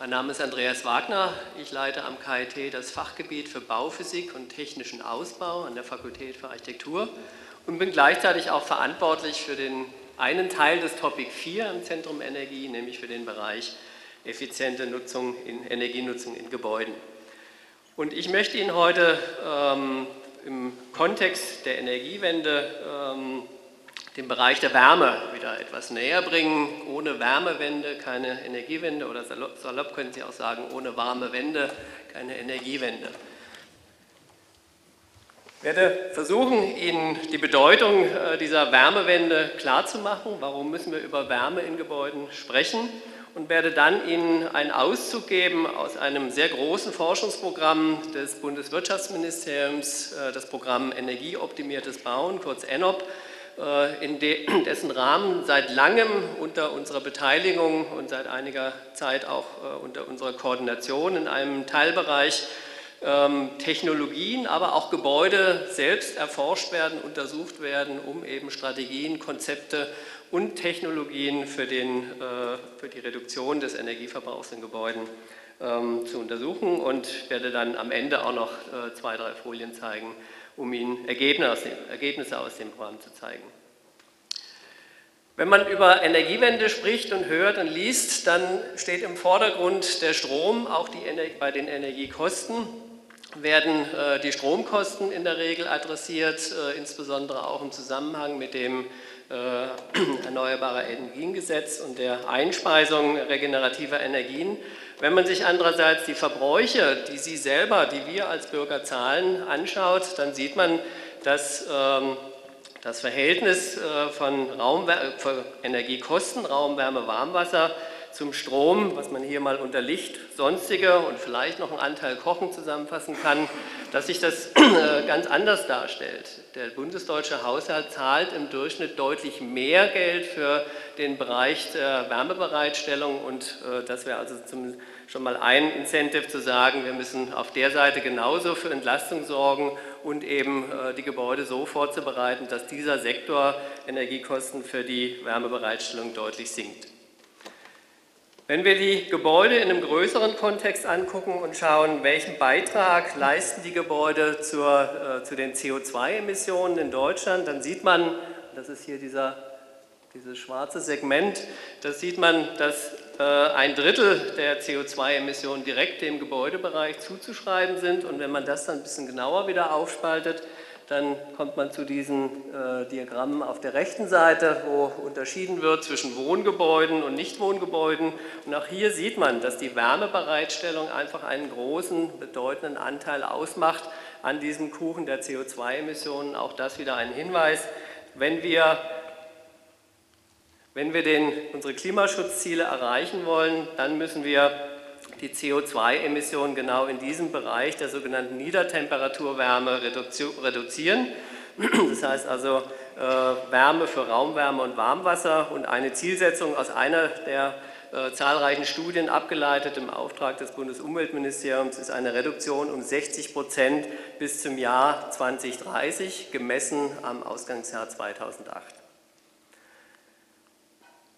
Mein Name ist Andreas Wagner. Ich leite am KIT das Fachgebiet für Bauphysik und technischen Ausbau an der Fakultät für Architektur und bin gleichzeitig auch verantwortlich für den einen Teil des Topic 4 im Zentrum Energie, nämlich für den Bereich effiziente Nutzung in Energienutzung in Gebäuden. Und ich möchte Ihnen heute ähm, im Kontext der Energiewende ähm, den Bereich der Wärme wieder etwas näher bringen. Ohne Wärmewende keine Energiewende oder salopp, salopp können Sie auch sagen, ohne warme Wende keine Energiewende. Ich werde versuchen, Ihnen die Bedeutung äh, dieser Wärmewende klarzumachen. Warum müssen wir über Wärme in Gebäuden sprechen? Und werde dann Ihnen einen Auszug geben aus einem sehr großen Forschungsprogramm des Bundeswirtschaftsministeriums, äh, das Programm Energieoptimiertes Bauen, kurz ENOP, in dessen Rahmen seit langem unter unserer Beteiligung und seit einiger Zeit auch äh, unter unserer Koordination in einem Teilbereich ähm, Technologien, aber auch Gebäude selbst erforscht werden, untersucht werden, um eben Strategien, Konzepte und Technologien für, den, äh, für die Reduktion des Energieverbrauchs in Gebäuden ähm, zu untersuchen und werde dann am Ende auch noch zwei, drei Folien zeigen, um Ihnen Ergebnisse aus dem Programm zu zeigen. Wenn man über Energiewende spricht und hört und liest, dann steht im Vordergrund der Strom, auch bei den Energiekosten werden äh, die Stromkosten in der Regel adressiert, äh, insbesondere auch im Zusammenhang mit dem äh, Erneuerbare Energiengesetz und der Einspeisung regenerativer Energien. Wenn man sich andererseits die Verbräuche, die Sie selber, die wir als Bürger zahlen, anschaut, dann sieht man, dass ähm, das Verhältnis äh, von Raumwär Energiekosten, Raumwärme, Warmwasser zum Strom, was man hier mal unter Licht, sonstige und vielleicht noch einen Anteil Kochen zusammenfassen kann, dass sich das äh, ganz anders darstellt. Der bundesdeutsche Haushalt zahlt im Durchschnitt deutlich mehr Geld für den Bereich der Wärmebereitstellung und äh, das wäre also zum, schon mal ein Incentive zu sagen, wir müssen auf der Seite genauso für Entlastung sorgen und eben äh, die Gebäude so vorzubereiten, dass dieser Sektor Energiekosten für die Wärmebereitstellung deutlich sinkt. Wenn wir die Gebäude in einem größeren Kontext angucken und schauen, welchen Beitrag leisten die Gebäude zur, äh, zu den CO2-Emissionen in Deutschland, dann sieht man, das ist hier dieser, dieses schwarze Segment, da sieht man, dass äh, ein Drittel der CO2-Emissionen direkt dem Gebäudebereich zuzuschreiben sind. Und wenn man das dann ein bisschen genauer wieder aufspaltet, dann kommt man zu diesen äh, Diagrammen auf der rechten Seite, wo unterschieden wird zwischen Wohngebäuden und Nichtwohngebäuden. Und auch hier sieht man, dass die Wärmebereitstellung einfach einen großen, bedeutenden Anteil ausmacht an diesem Kuchen der CO2-Emissionen. Auch das wieder ein Hinweis. Wenn wir, wenn wir den, unsere Klimaschutzziele erreichen wollen, dann müssen wir die CO2-Emissionen genau in diesem Bereich der sogenannten Niedertemperaturwärme reduzieren. Das heißt also äh, Wärme für Raumwärme und Warmwasser und eine Zielsetzung aus einer der äh, zahlreichen Studien abgeleitet im Auftrag des Bundesumweltministeriums ist eine Reduktion um 60 Prozent bis zum Jahr 2030, gemessen am Ausgangsjahr 2008.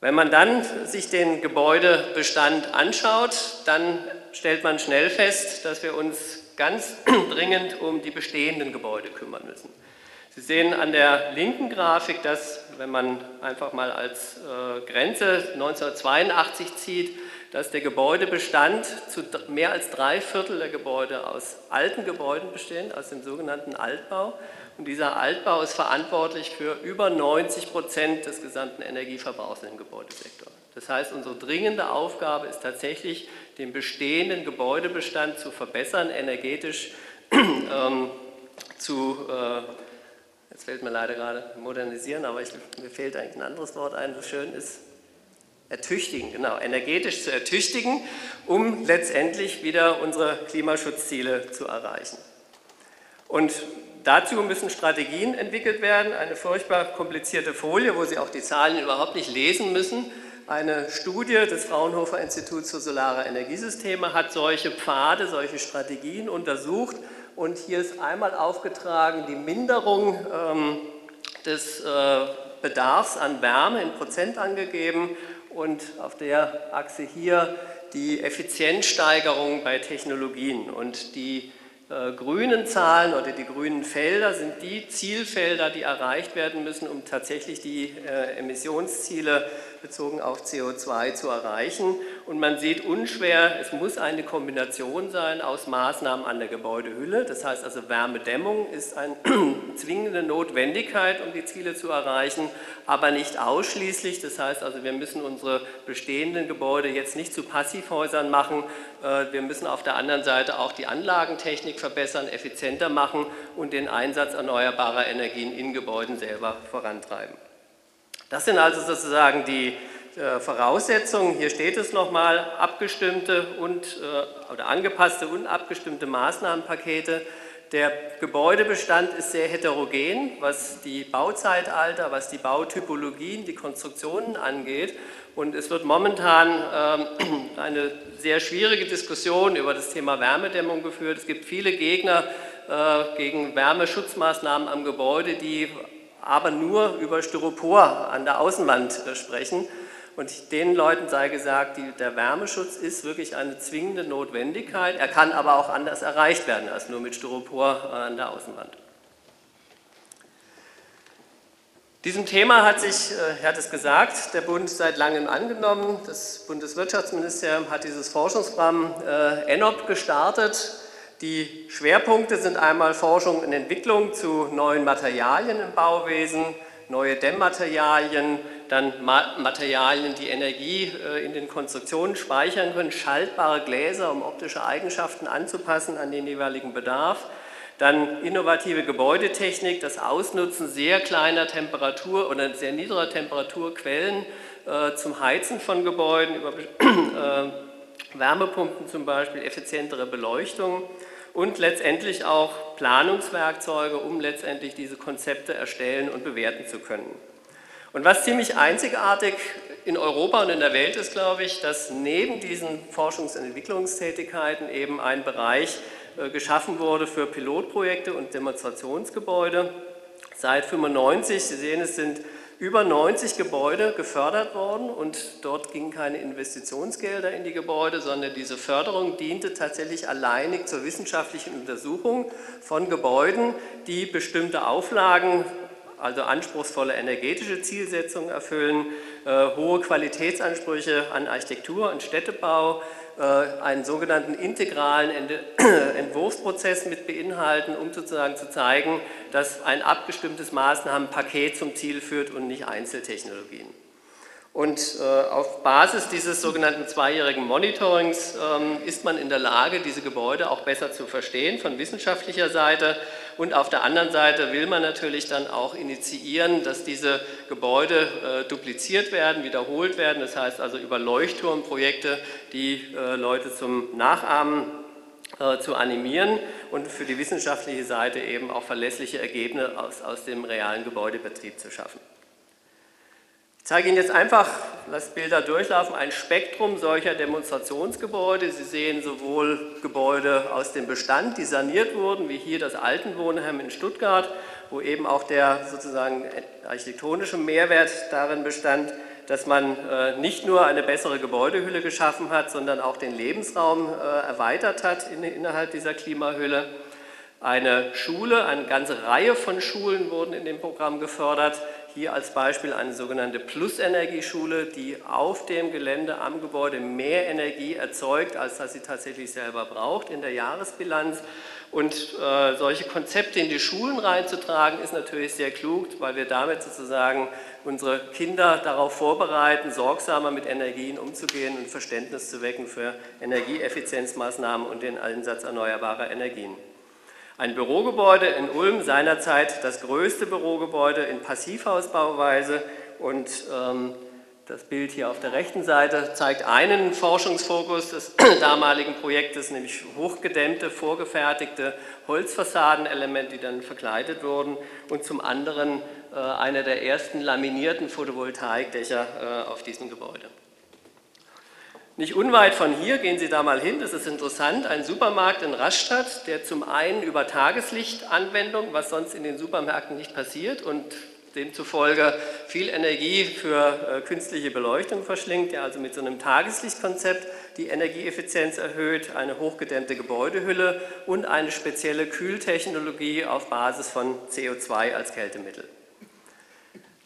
Wenn man dann sich den Gebäudebestand anschaut, dann stellt man schnell fest, dass wir uns ganz dringend um die bestehenden Gebäude kümmern müssen. Sie sehen an der linken Grafik, dass, wenn man einfach mal als äh, Grenze 1982 zieht, dass der Gebäudebestand zu mehr als drei Viertel der Gebäude aus alten Gebäuden bestehen, aus dem sogenannten Altbau. Und dieser Altbau ist verantwortlich für über 90 Prozent des gesamten Energieverbrauchs im Gebäudesektor. Das heißt, unsere dringende Aufgabe ist tatsächlich, den bestehenden Gebäudebestand zu verbessern, energetisch ähm, zu, äh, jetzt fällt mir leider gerade modernisieren, aber ich, mir fehlt eigentlich ein anderes Wort ein, das schön ist, ertüchtigen, genau, energetisch zu ertüchtigen, um letztendlich wieder unsere Klimaschutzziele zu erreichen. Und dazu müssen Strategien entwickelt werden, eine furchtbar komplizierte Folie, wo Sie auch die Zahlen überhaupt nicht lesen müssen. Eine Studie des Fraunhofer Instituts für Solare Energiesysteme hat solche Pfade, solche Strategien untersucht und hier ist einmal aufgetragen die Minderung ähm, des äh, Bedarfs an Wärme in Prozent angegeben und auf der Achse hier die Effizienzsteigerung bei Technologien. Und die äh, grünen Zahlen oder die grünen Felder sind die Zielfelder, die erreicht werden müssen, um tatsächlich die äh, Emissionsziele bezogen auf CO2 zu erreichen. Und man sieht unschwer, es muss eine Kombination sein aus Maßnahmen an der Gebäudehülle. Das heißt also Wärmedämmung ist eine zwingende Notwendigkeit, um die Ziele zu erreichen, aber nicht ausschließlich. Das heißt also, wir müssen unsere bestehenden Gebäude jetzt nicht zu Passivhäusern machen. Äh, wir müssen auf der anderen Seite auch die Anlagentechnik verbessern, effizienter machen und den Einsatz erneuerbarer Energien in Gebäuden selber vorantreiben. Das sind also sozusagen die äh, Voraussetzungen. Hier steht es nochmal, abgestimmte und, äh, oder angepasste und abgestimmte Maßnahmenpakete. Der Gebäudebestand ist sehr heterogen, was die Bauzeitalter, was die Bautypologien, die Konstruktionen angeht. Und es wird momentan ähm, eine sehr schwierige Diskussion über das Thema Wärmedämmung geführt. Es gibt viele Gegner äh, gegen Wärmeschutzmaßnahmen am Gebäude, die aber nur über Styropor an der Außenwand äh, sprechen. Und den Leuten sei gesagt, die, der Wärmeschutz ist wirklich eine zwingende Notwendigkeit. Er kann aber auch anders erreicht werden als nur mit Styropor an der Außenwand. Diesem Thema hat sich, äh, er hat es gesagt, der Bund seit langem angenommen. Das Bundeswirtschaftsministerium hat dieses Forschungsprogramm äh, ENOP gestartet die Schwerpunkte sind einmal Forschung und Entwicklung zu neuen Materialien im Bauwesen, neue Dämmmaterialien, dann Materialien, die Energie äh, in den Konstruktionen speichern können, schaltbare Gläser, um optische Eigenschaften anzupassen an den jeweiligen Bedarf. Dann innovative Gebäudetechnik, das Ausnutzen sehr kleiner Temperatur oder sehr niedriger Temperaturquellen äh, zum Heizen von Gebäuden, über äh, Wärmepumpen zum Beispiel, effizientere Beleuchtung und letztendlich auch Planungswerkzeuge, um letztendlich diese Konzepte erstellen und bewerten zu können. Und was ziemlich einzigartig in Europa und in der Welt ist, glaube ich, dass neben diesen Forschungs- und Entwicklungstätigkeiten eben ein Bereich äh, geschaffen wurde für Pilotprojekte und Demonstrationsgebäude. Seit 1995, Sie sehen, es sind über 90 Gebäude gefördert worden und dort gingen keine Investitionsgelder in die Gebäude, sondern diese Förderung diente tatsächlich alleinig zur wissenschaftlichen Untersuchung von Gebäuden, die bestimmte Auflagen, also anspruchsvolle energetische Zielsetzungen erfüllen, äh, hohe Qualitätsansprüche an Architektur und Städtebau, äh, einen sogenannten integralen Entwurfsprozess mit beinhalten, um sozusagen zu zeigen, dass ein abgestimmtes Maßnahmenpaket zum Ziel führt und nicht Einzeltechnologien. Und äh, auf Basis dieses sogenannten zweijährigen Monitorings ähm, ist man in der Lage, diese Gebäude auch besser zu verstehen von wissenschaftlicher Seite. Und auf der anderen Seite will man natürlich dann auch initiieren, dass diese Gebäude äh, dupliziert werden, wiederholt werden. Das heißt also über Leuchtturmprojekte die äh, Leute zum Nachahmen äh, zu animieren und für die wissenschaftliche Seite eben auch verlässliche Ergebnisse aus, aus dem realen Gebäudebetrieb zu schaffen. Ich zeige Ihnen jetzt einfach, lasse Bilder durchlaufen, ein Spektrum solcher Demonstrationsgebäude. Sie sehen sowohl Gebäude aus dem Bestand, die saniert wurden, wie hier das Altenwohnheim in Stuttgart, wo eben auch der sozusagen architektonische Mehrwert darin bestand, dass man äh, nicht nur eine bessere Gebäudehülle geschaffen hat, sondern auch den Lebensraum äh, erweitert hat innerhalb dieser Klimahülle. Eine Schule, eine ganze Reihe von Schulen wurden in dem Programm gefördert. Hier als Beispiel eine sogenannte Plusenergieschule, die auf dem Gelände am Gebäude mehr Energie erzeugt, als dass sie tatsächlich selber braucht in der Jahresbilanz. Und äh, solche Konzepte in die Schulen reinzutragen, ist natürlich sehr klug, weil wir damit sozusagen unsere Kinder darauf vorbereiten, sorgsamer mit Energien umzugehen und Verständnis zu wecken für Energieeffizienzmaßnahmen und den Einsatz erneuerbarer Energien. Ein Bürogebäude in Ulm, seinerzeit das größte Bürogebäude in Passivhausbauweise und ähm, das Bild hier auf der rechten Seite zeigt einen Forschungsfokus des damaligen Projektes, nämlich hochgedämmte, vorgefertigte Holzfassadenelemente, die dann verkleidet wurden und zum anderen äh, einer der ersten laminierten Photovoltaikdächer äh, auf diesem Gebäude. Nicht unweit von hier, gehen Sie da mal hin, das ist interessant, ein Supermarkt in Rastatt, der zum einen über Tageslichtanwendung, was sonst in den Supermärkten nicht passiert und demzufolge viel Energie für äh, künstliche Beleuchtung verschlingt, der also mit so einem Tageslichtkonzept die Energieeffizienz erhöht, eine hochgedämmte Gebäudehülle und eine spezielle Kühltechnologie auf Basis von CO2 als Kältemittel.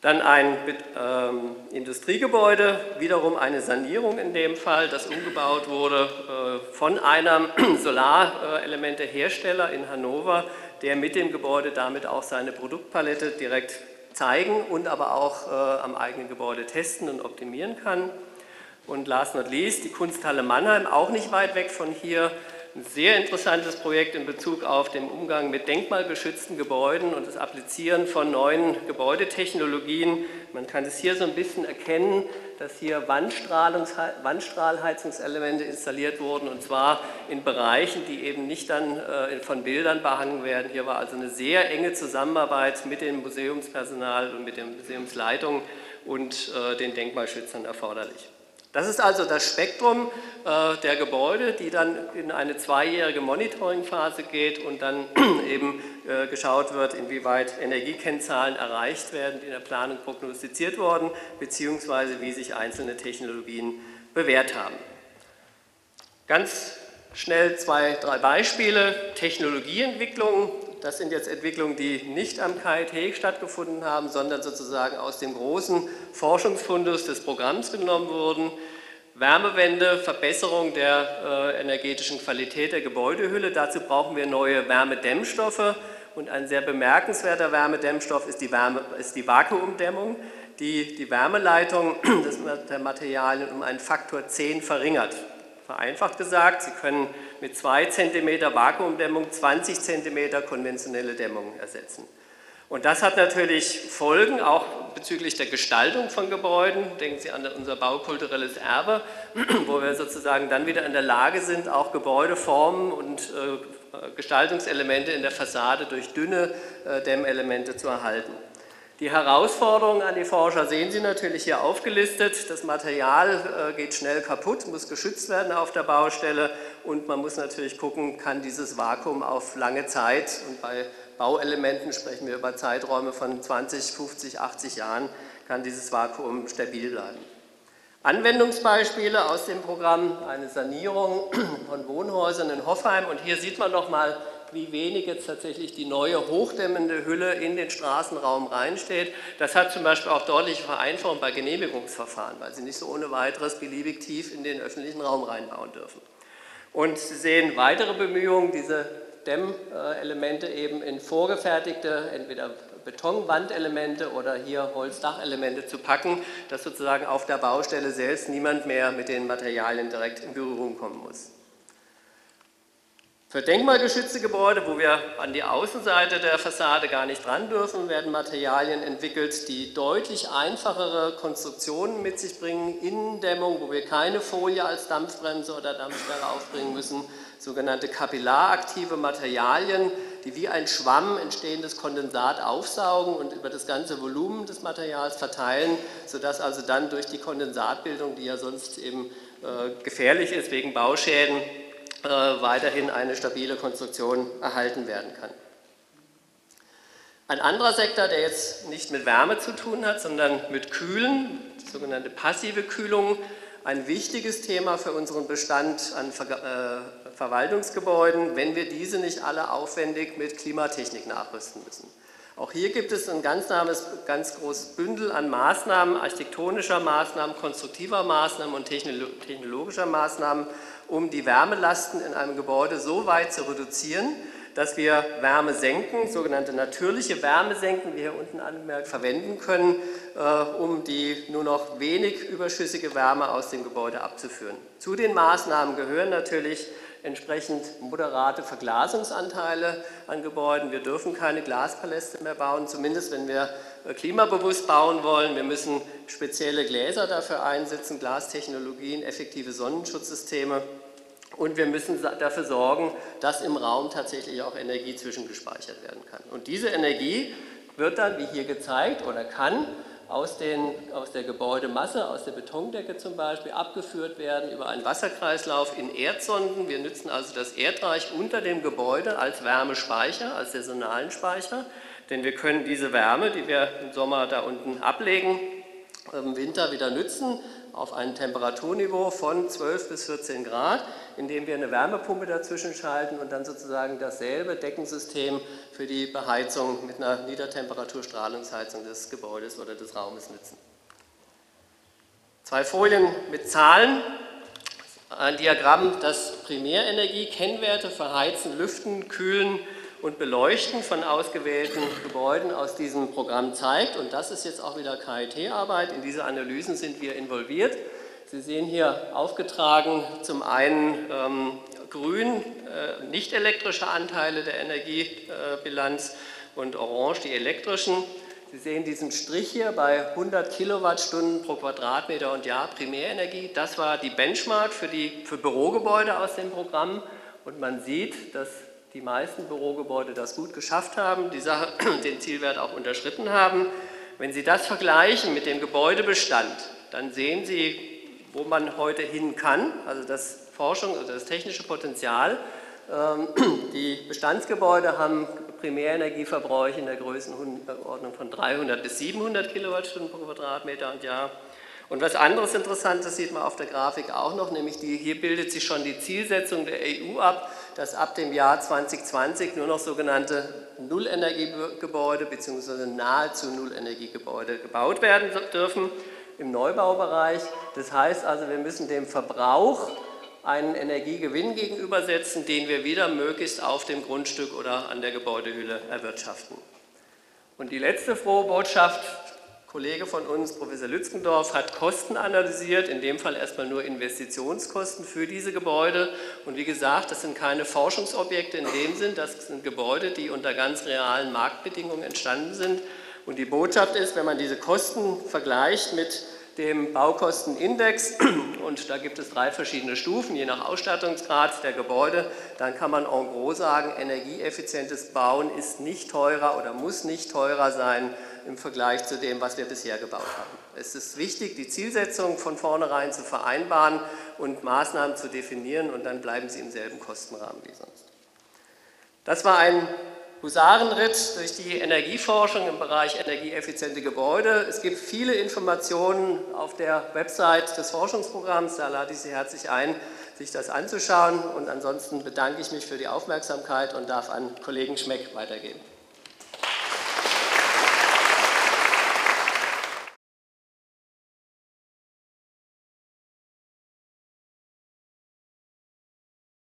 Dann ein ähm, Industriegebäude, wiederum eine Sanierung in dem Fall, das umgebaut wurde äh, von einem Solarelementehersteller in Hannover, der mit dem Gebäude damit auch seine Produktpalette direkt zeigen und aber auch äh, am eigenen Gebäude testen und optimieren kann. Und last not least die Kunsthalle Mannheim, auch nicht weit weg von hier, ein sehr interessantes Projekt in Bezug auf den Umgang mit denkmalgeschützten Gebäuden und das Applizieren von neuen Gebäudetechnologien. Man kann es hier so ein bisschen erkennen, dass hier Wandstrahlheizungselemente installiert wurden und zwar in Bereichen, die eben nicht dann äh, von Bildern behangen werden. Hier war also eine sehr enge Zusammenarbeit mit dem Museumspersonal und mit der Museumsleitung und äh, den Denkmalschützern erforderlich. Das ist also das Spektrum äh, der Gebäude, die dann in eine zweijährige Monitoringphase geht und dann eben äh, geschaut wird, inwieweit Energiekennzahlen erreicht werden, die in der Planung prognostiziert wurden, beziehungsweise wie sich einzelne Technologien bewährt haben. Ganz schnell zwei, drei Beispiele. Technologieentwicklung, das sind jetzt Entwicklungen, die nicht am KIT stattgefunden haben, sondern sozusagen aus dem großen Forschungsfundus des Programms genommen wurden. Wärmewende, Verbesserung der äh, energetischen Qualität der Gebäudehülle. Dazu brauchen wir neue Wärmedämmstoffe. Und ein sehr bemerkenswerter Wärmedämmstoff ist die, Wärme, ist die Vakuumdämmung, die die Wärmeleitung der Materialien um einen Faktor 10 verringert. Vereinfacht gesagt, Sie können mit 2 cm Vakuumdämmung 20 cm konventionelle Dämmung ersetzen. Und das hat natürlich Folgen, auch bezüglich der Gestaltung von Gebäuden. Denken Sie an unser baukulturelles Erbe, wo wir sozusagen dann wieder in der Lage sind, auch Gebäudeformen und äh, Gestaltungselemente in der Fassade durch dünne äh, Dämmelemente zu erhalten. Die Herausforderungen an die Forscher sehen Sie natürlich hier aufgelistet. Das Material äh, geht schnell kaputt, muss geschützt werden auf der Baustelle und man muss natürlich gucken, kann dieses Vakuum auf lange Zeit und bei Bauelementen sprechen wir über Zeiträume von 20, 50, 80 Jahren, kann dieses Vakuum stabil bleiben. Anwendungsbeispiele aus dem Programm, eine Sanierung von Wohnhäusern in Hoffheim und hier sieht man nochmal wie wenig jetzt tatsächlich die neue hochdämmende Hülle in den Straßenraum reinsteht. Das hat zum Beispiel auch deutliche Vereinfachung bei Genehmigungsverfahren, weil Sie nicht so ohne weiteres beliebig tief in den öffentlichen Raum reinbauen dürfen. Und Sie sehen weitere Bemühungen, diese Dämmelemente eben in vorgefertigte, entweder Betonwandelemente oder hier Holzdachelemente zu packen, dass sozusagen auf der Baustelle selbst niemand mehr mit den Materialien direkt in Berührung kommen muss. Für denkmalgeschützte Gebäude, wo wir an die Außenseite der Fassade gar nicht ran dürfen, werden Materialien entwickelt, die deutlich einfachere Konstruktionen mit sich bringen, Innendämmung, wo wir keine Folie als Dampfbremse oder Dampfsperre aufbringen müssen, sogenannte kapillaraktive Materialien, die wie ein Schwamm entstehendes Kondensat aufsaugen und über das ganze Volumen des Materials verteilen, sodass also dann durch die Kondensatbildung, die ja sonst eben äh, gefährlich ist wegen Bauschäden, äh, weiterhin eine stabile Konstruktion erhalten werden kann. Ein anderer Sektor, der jetzt nicht mit Wärme zu tun hat, sondern mit Kühlen, sogenannte passive Kühlung, ein wichtiges Thema für unseren Bestand an äh, Verwaltungsgebäuden, wenn wir diese nicht alle aufwendig mit Klimatechnik nachrüsten müssen. Auch hier gibt es ein ganz, ganz großes Bündel an Maßnahmen, architektonischer Maßnahmen, konstruktiver Maßnahmen und technologischer Maßnahmen, um die Wärmelasten in einem Gebäude so weit zu reduzieren, dass wir Wärme senken, sogenannte natürliche Wärmesenken, wie hier unten angemerkt, verwenden können, äh, um die nur noch wenig überschüssige Wärme aus dem Gebäude abzuführen. Zu den Maßnahmen gehören natürlich entsprechend moderate Verglasungsanteile an Gebäuden. Wir dürfen keine Glaspaläste mehr bauen, zumindest wenn wir äh, klimabewusst bauen wollen. Wir müssen spezielle Gläser dafür einsetzen, Glastechnologien, effektive Sonnenschutzsysteme. Und wir müssen dafür sorgen, dass im Raum tatsächlich auch Energie zwischengespeichert werden kann. Und diese Energie wird dann, wie hier gezeigt, oder kann aus, den, aus der Gebäudemasse, aus der Betondecke zum Beispiel, abgeführt werden über einen Wasserkreislauf in Erdsonden. Wir nutzen also das Erdreich unter dem Gebäude als Wärmespeicher, als saisonalen Speicher. Denn wir können diese Wärme, die wir im Sommer da unten ablegen, im Winter wieder nützen auf ein Temperaturniveau von 12 bis 14 Grad, indem wir eine Wärmepumpe dazwischen schalten und dann sozusagen dasselbe Deckensystem für die Beheizung mit einer Niedertemperaturstrahlungsheizung des Gebäudes oder des Raumes nutzen. Zwei Folien mit Zahlen. Ein Diagramm, das Primärenergie-Kennwerte für Heizen, Lüften, Kühlen und Beleuchten von ausgewählten Gebäuden aus diesem Programm zeigt. Und das ist jetzt auch wieder KIT-Arbeit. In diese Analysen sind wir involviert. Sie sehen hier aufgetragen zum einen ähm, grün äh, nicht elektrische Anteile der Energiebilanz und orange die elektrischen. Sie sehen diesen Strich hier bei 100 Kilowattstunden pro Quadratmeter und Jahr Primärenergie. Das war die Benchmark für, die, für Bürogebäude aus dem Programm. Und man sieht, dass die meisten Bürogebäude das gut geschafft haben, Sache, den Zielwert auch unterschritten haben. Wenn Sie das vergleichen mit dem Gebäudebestand, dann sehen Sie, wo man heute hin kann, also das Forschung, also das technische Potenzial. Ähm, die Bestandsgebäude haben Primärenergieverbräuche in der Größenordnung von 300 bis 700 Kilowattstunden pro Quadratmeter und Jahr. Und was anderes Interessantes sieht man auf der Grafik auch noch, nämlich die, hier bildet sich schon die Zielsetzung der EU ab, dass ab dem Jahr 2020 nur noch sogenannte Nullenergiegebäude bzw. nahezu Nullenergiegebäude gebaut werden dürfen im Neubaubereich. Das heißt also, wir müssen dem Verbrauch einen Energiegewinn gegenübersetzen, den wir wieder möglichst auf dem Grundstück oder an der Gebäudehülle erwirtschaften. Und die letzte frohe Botschaft Kollege von uns, Professor Lützgendorf, hat Kosten analysiert, in dem Fall erstmal nur Investitionskosten für diese Gebäude. Und wie gesagt, das sind keine Forschungsobjekte in dem Sinn, das sind Gebäude, die unter ganz realen Marktbedingungen entstanden sind. Und die Botschaft ist, wenn man diese Kosten vergleicht mit dem Baukostenindex, und da gibt es drei verschiedene Stufen, je nach Ausstattungsgrad der Gebäude, dann kann man en gros sagen, energieeffizientes Bauen ist nicht teurer oder muss nicht teurer sein im Vergleich zu dem, was wir bisher gebaut haben. Es ist wichtig, die Zielsetzung von vornherein zu vereinbaren und Maßnahmen zu definieren und dann bleiben sie im selben Kostenrahmen wie sonst. Das war ein Husarenritt durch die Energieforschung im Bereich energieeffiziente Gebäude. Es gibt viele Informationen auf der Website des Forschungsprogramms, da lade ich Sie herzlich ein, sich das anzuschauen. Und ansonsten bedanke ich mich für die Aufmerksamkeit und darf an Kollegen Schmeck weitergeben.